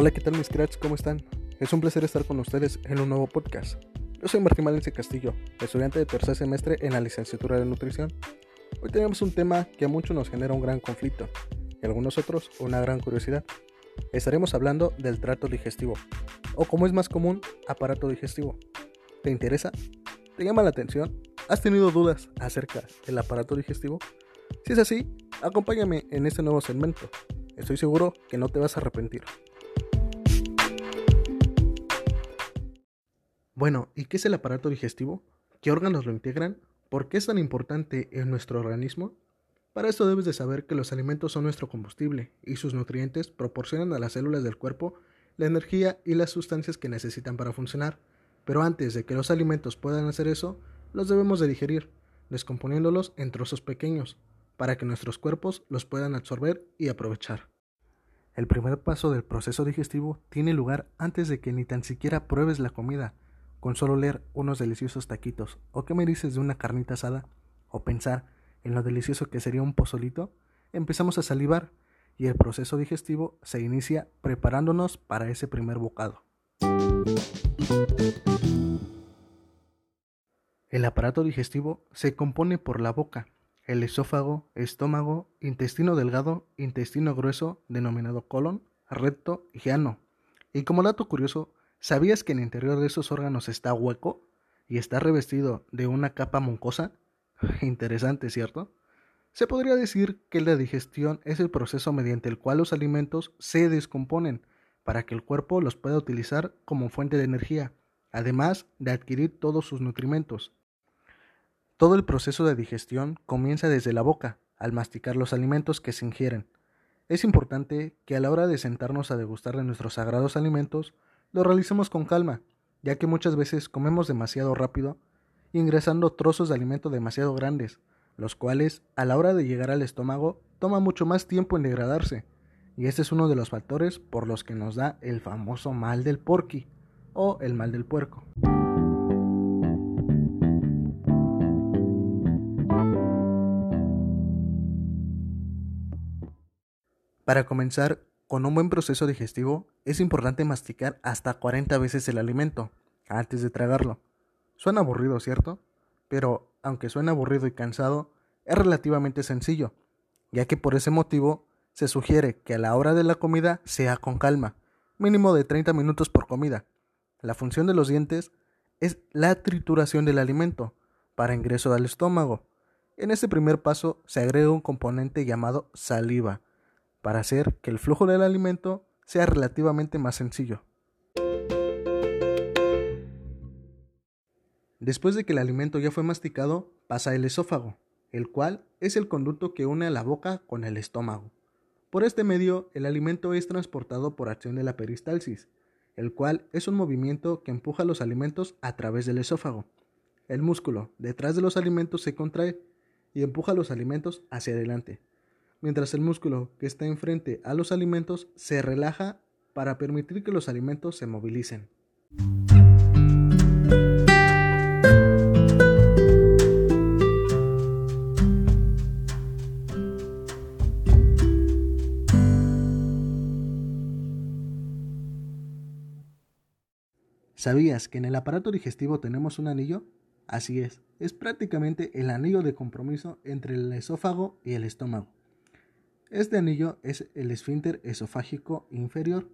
Hola, ¿qué tal mis cracks? ¿Cómo están? Es un placer estar con ustedes en un nuevo podcast. Yo soy Martín Valencia Castillo, estudiante de tercer semestre en la licenciatura de nutrición. Hoy tenemos un tema que a muchos nos genera un gran conflicto y a algunos otros una gran curiosidad. Estaremos hablando del trato digestivo, o como es más común, aparato digestivo. ¿Te interesa? ¿Te llama la atención? ¿Has tenido dudas acerca del aparato digestivo? Si es así, acompáñame en este nuevo segmento. Estoy seguro que no te vas a arrepentir. Bueno, ¿y qué es el aparato digestivo? ¿Qué órganos lo integran? ¿Por qué es tan importante en nuestro organismo? Para esto debes de saber que los alimentos son nuestro combustible y sus nutrientes proporcionan a las células del cuerpo la energía y las sustancias que necesitan para funcionar. Pero antes de que los alimentos puedan hacer eso, los debemos de digerir, descomponiéndolos en trozos pequeños, para que nuestros cuerpos los puedan absorber y aprovechar. El primer paso del proceso digestivo tiene lugar antes de que ni tan siquiera pruebes la comida, con solo leer unos deliciosos taquitos, o qué me dices de una carnita asada, o pensar en lo delicioso que sería un pozolito, empezamos a salivar y el proceso digestivo se inicia preparándonos para ese primer bocado. El aparato digestivo se compone por la boca, el esófago, estómago, intestino delgado, intestino grueso, denominado colon, recto y ano. Y como dato curioso, ¿Sabías que el interior de esos órganos está hueco y está revestido de una capa mucosa? Interesante, ¿cierto? Se podría decir que la digestión es el proceso mediante el cual los alimentos se descomponen para que el cuerpo los pueda utilizar como fuente de energía, además de adquirir todos sus nutrimentos. Todo el proceso de digestión comienza desde la boca, al masticar los alimentos que se ingieren. Es importante que a la hora de sentarnos a degustar de nuestros sagrados alimentos, lo realicemos con calma, ya que muchas veces comemos demasiado rápido, ingresando trozos de alimento demasiado grandes, los cuales, a la hora de llegar al estómago, toma mucho más tiempo en degradarse, y este es uno de los factores por los que nos da el famoso mal del porqui o el mal del puerco. Para comenzar, con un buen proceso digestivo es importante masticar hasta 40 veces el alimento antes de tragarlo. Suena aburrido, ¿cierto? Pero aunque suene aburrido y cansado, es relativamente sencillo, ya que por ese motivo se sugiere que a la hora de la comida sea con calma, mínimo de 30 minutos por comida. La función de los dientes es la trituración del alimento para ingreso al estómago. En este primer paso se agrega un componente llamado saliva, para hacer que el flujo del alimento sea relativamente más sencillo. Después de que el alimento ya fue masticado, pasa el esófago, el cual es el conducto que une la boca con el estómago. Por este medio, el alimento es transportado por acción de la peristalsis, el cual es un movimiento que empuja los alimentos a través del esófago. El músculo detrás de los alimentos se contrae y empuja los alimentos hacia adelante, mientras el músculo que está enfrente a los alimentos se relaja para permitir que los alimentos se movilicen. ¿Sabías que en el aparato digestivo tenemos un anillo? Así es, es prácticamente el anillo de compromiso entre el esófago y el estómago. Este anillo es el esfínter esofágico inferior.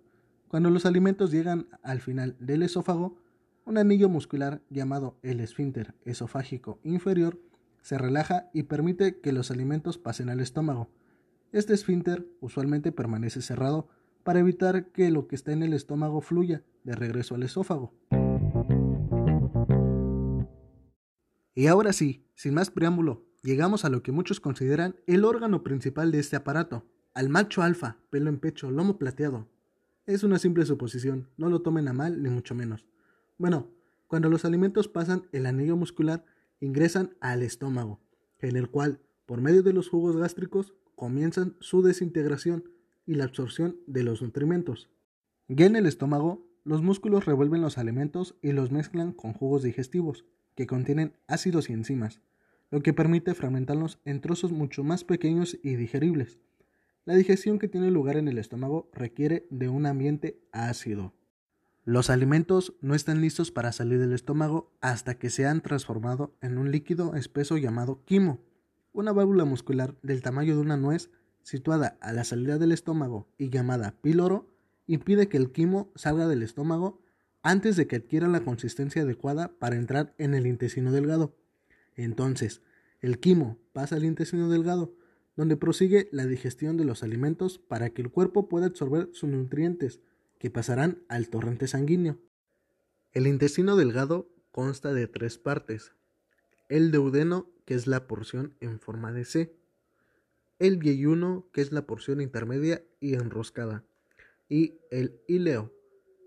Cuando los alimentos llegan al final del esófago, un anillo muscular llamado el esfínter esofágico inferior se relaja y permite que los alimentos pasen al estómago. Este esfínter usualmente permanece cerrado para evitar que lo que está en el estómago fluya de regreso al esófago. Y ahora sí, sin más preámbulo, llegamos a lo que muchos consideran el órgano principal de este aparato, al macho alfa, pelo en pecho, lomo plateado. Es una simple suposición, no lo tomen a mal ni mucho menos. Bueno, cuando los alimentos pasan el anillo muscular, ingresan al estómago, en el cual, por medio de los jugos gástricos, comienzan su desintegración y la absorción de los nutrimentos. Ya en el estómago, los músculos revuelven los alimentos y los mezclan con jugos digestivos, que contienen ácidos y enzimas lo que permite fragmentarlos en trozos mucho más pequeños y digeribles. La digestión que tiene lugar en el estómago requiere de un ambiente ácido. Los alimentos no están listos para salir del estómago hasta que se han transformado en un líquido espeso llamado quimo, una válvula muscular del tamaño de una nuez situada a la salida del estómago y llamada píloro impide que el quimo salga del estómago antes de que adquiera la consistencia adecuada para entrar en el intestino delgado. Entonces, el quimo pasa al intestino delgado, donde prosigue la digestión de los alimentos para que el cuerpo pueda absorber sus nutrientes, que pasarán al torrente sanguíneo. El intestino delgado consta de tres partes. El deudeno, que es la porción en forma de C. El vieyuno, que es la porción intermedia y enroscada. Y el ileo,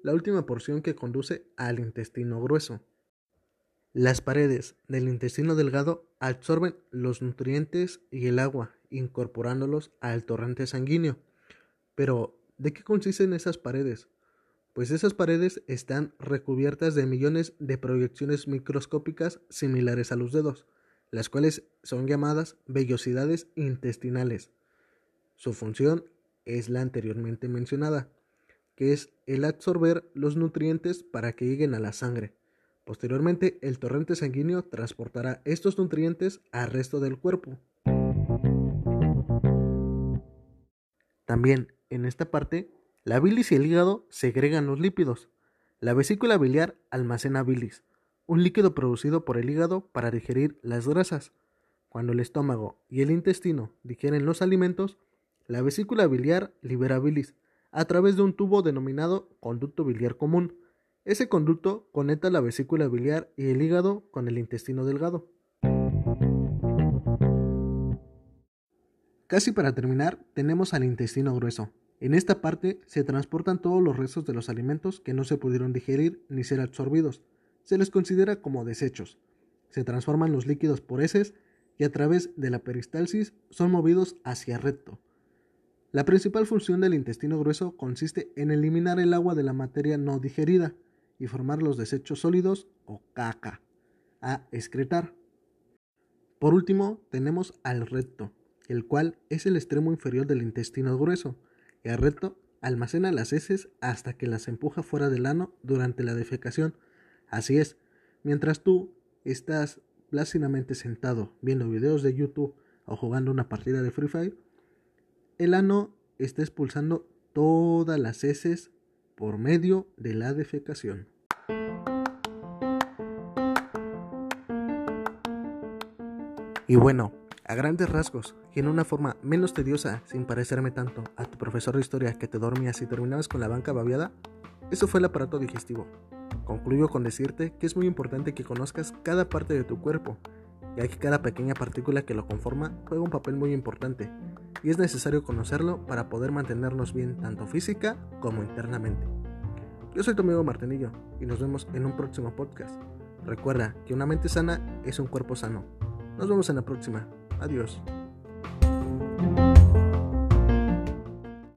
la última porción que conduce al intestino grueso. Las paredes del intestino delgado absorben los nutrientes y el agua, incorporándolos al torrente sanguíneo. Pero, ¿de qué consisten esas paredes? Pues esas paredes están recubiertas de millones de proyecciones microscópicas similares a los dedos, las cuales son llamadas vellosidades intestinales. Su función es la anteriormente mencionada, que es el absorber los nutrientes para que lleguen a la sangre. Posteriormente, el torrente sanguíneo transportará estos nutrientes al resto del cuerpo. También en esta parte, la bilis y el hígado segregan los lípidos. La vesícula biliar almacena bilis, un líquido producido por el hígado para digerir las grasas. Cuando el estómago y el intestino digieren los alimentos, la vesícula biliar libera bilis a través de un tubo denominado conducto biliar común, ese conducto conecta la vesícula biliar y el hígado con el intestino delgado. Casi para terminar, tenemos al intestino grueso. En esta parte se transportan todos los restos de los alimentos que no se pudieron digerir ni ser absorbidos. Se les considera como desechos. Se transforman los líquidos por heces y a través de la peristalsis son movidos hacia recto. La principal función del intestino grueso consiste en eliminar el agua de la materia no digerida, y formar los desechos sólidos o caca, a excretar. Por último, tenemos al recto, el cual es el extremo inferior del intestino grueso, el recto almacena las heces hasta que las empuja fuera del ano durante la defecación. Así es, mientras tú estás plácidamente sentado viendo videos de YouTube o jugando una partida de Free Fire, el ano está expulsando todas las heces por medio de la defecación. Y bueno, a grandes rasgos, y en una forma menos tediosa, sin parecerme tanto a tu profesor de historia que te dormías y terminabas con la banca babiada, eso fue el aparato digestivo. Concluyo con decirte que es muy importante que conozcas cada parte de tu cuerpo, ya que cada pequeña partícula que lo conforma juega un papel muy importante, y es necesario conocerlo para poder mantenernos bien tanto física como internamente. Yo soy tu amigo Martinillo y nos vemos en un próximo podcast. Recuerda que una mente sana es un cuerpo sano. Nos vemos en la próxima. Adiós.